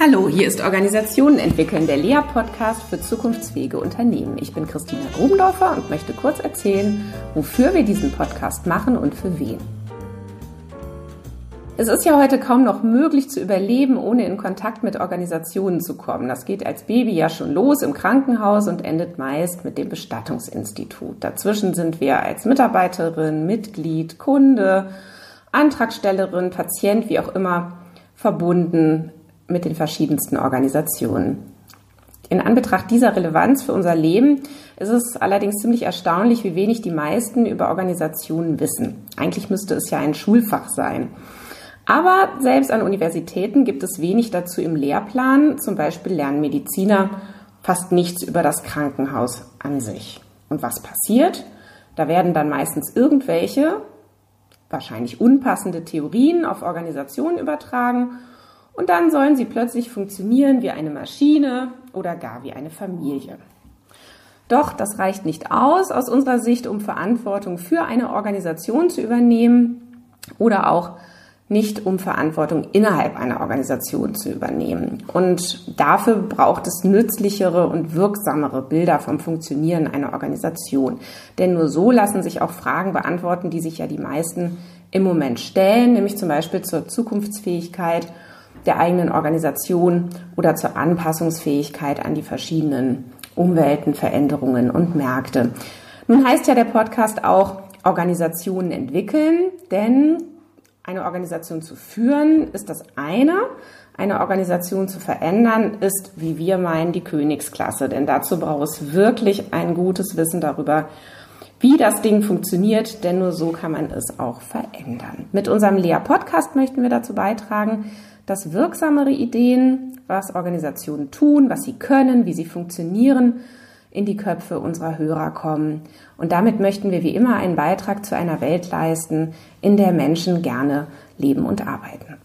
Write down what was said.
Hallo, hier ist Organisationen entwickeln, der Lea-Podcast für zukunftsfähige Unternehmen. Ich bin Christina Grubendorfer und möchte kurz erzählen, wofür wir diesen Podcast machen und für wen. Es ist ja heute kaum noch möglich zu überleben, ohne in Kontakt mit Organisationen zu kommen. Das geht als Baby ja schon los im Krankenhaus und endet meist mit dem Bestattungsinstitut. Dazwischen sind wir als Mitarbeiterin, Mitglied, Kunde, Antragstellerin, Patient, wie auch immer, verbunden mit den verschiedensten Organisationen. In Anbetracht dieser Relevanz für unser Leben ist es allerdings ziemlich erstaunlich, wie wenig die meisten über Organisationen wissen. Eigentlich müsste es ja ein Schulfach sein. Aber selbst an Universitäten gibt es wenig dazu im Lehrplan. Zum Beispiel lernen Mediziner fast nichts über das Krankenhaus an sich. Und was passiert? Da werden dann meistens irgendwelche, wahrscheinlich unpassende Theorien auf Organisationen übertragen und dann sollen sie plötzlich funktionieren wie eine Maschine oder gar wie eine Familie. Doch das reicht nicht aus aus unserer Sicht, um Verantwortung für eine Organisation zu übernehmen oder auch nicht um Verantwortung innerhalb einer Organisation zu übernehmen. Und dafür braucht es nützlichere und wirksamere Bilder vom Funktionieren einer Organisation. Denn nur so lassen sich auch Fragen beantworten, die sich ja die meisten im Moment stellen, nämlich zum Beispiel zur Zukunftsfähigkeit der eigenen Organisation oder zur Anpassungsfähigkeit an die verschiedenen Umwelten, Veränderungen und Märkte. Nun heißt ja der Podcast auch Organisationen entwickeln, denn eine Organisation zu führen ist das eine. Eine Organisation zu verändern ist, wie wir meinen, die Königsklasse. Denn dazu braucht es wirklich ein gutes Wissen darüber, wie das Ding funktioniert, denn nur so kann man es auch verändern. Mit unserem Lea-Podcast möchten wir dazu beitragen, dass wirksamere Ideen, was Organisationen tun, was sie können, wie sie funktionieren, in die Köpfe unserer Hörer kommen. Und damit möchten wir wie immer einen Beitrag zu einer Welt leisten, in der Menschen gerne leben und arbeiten.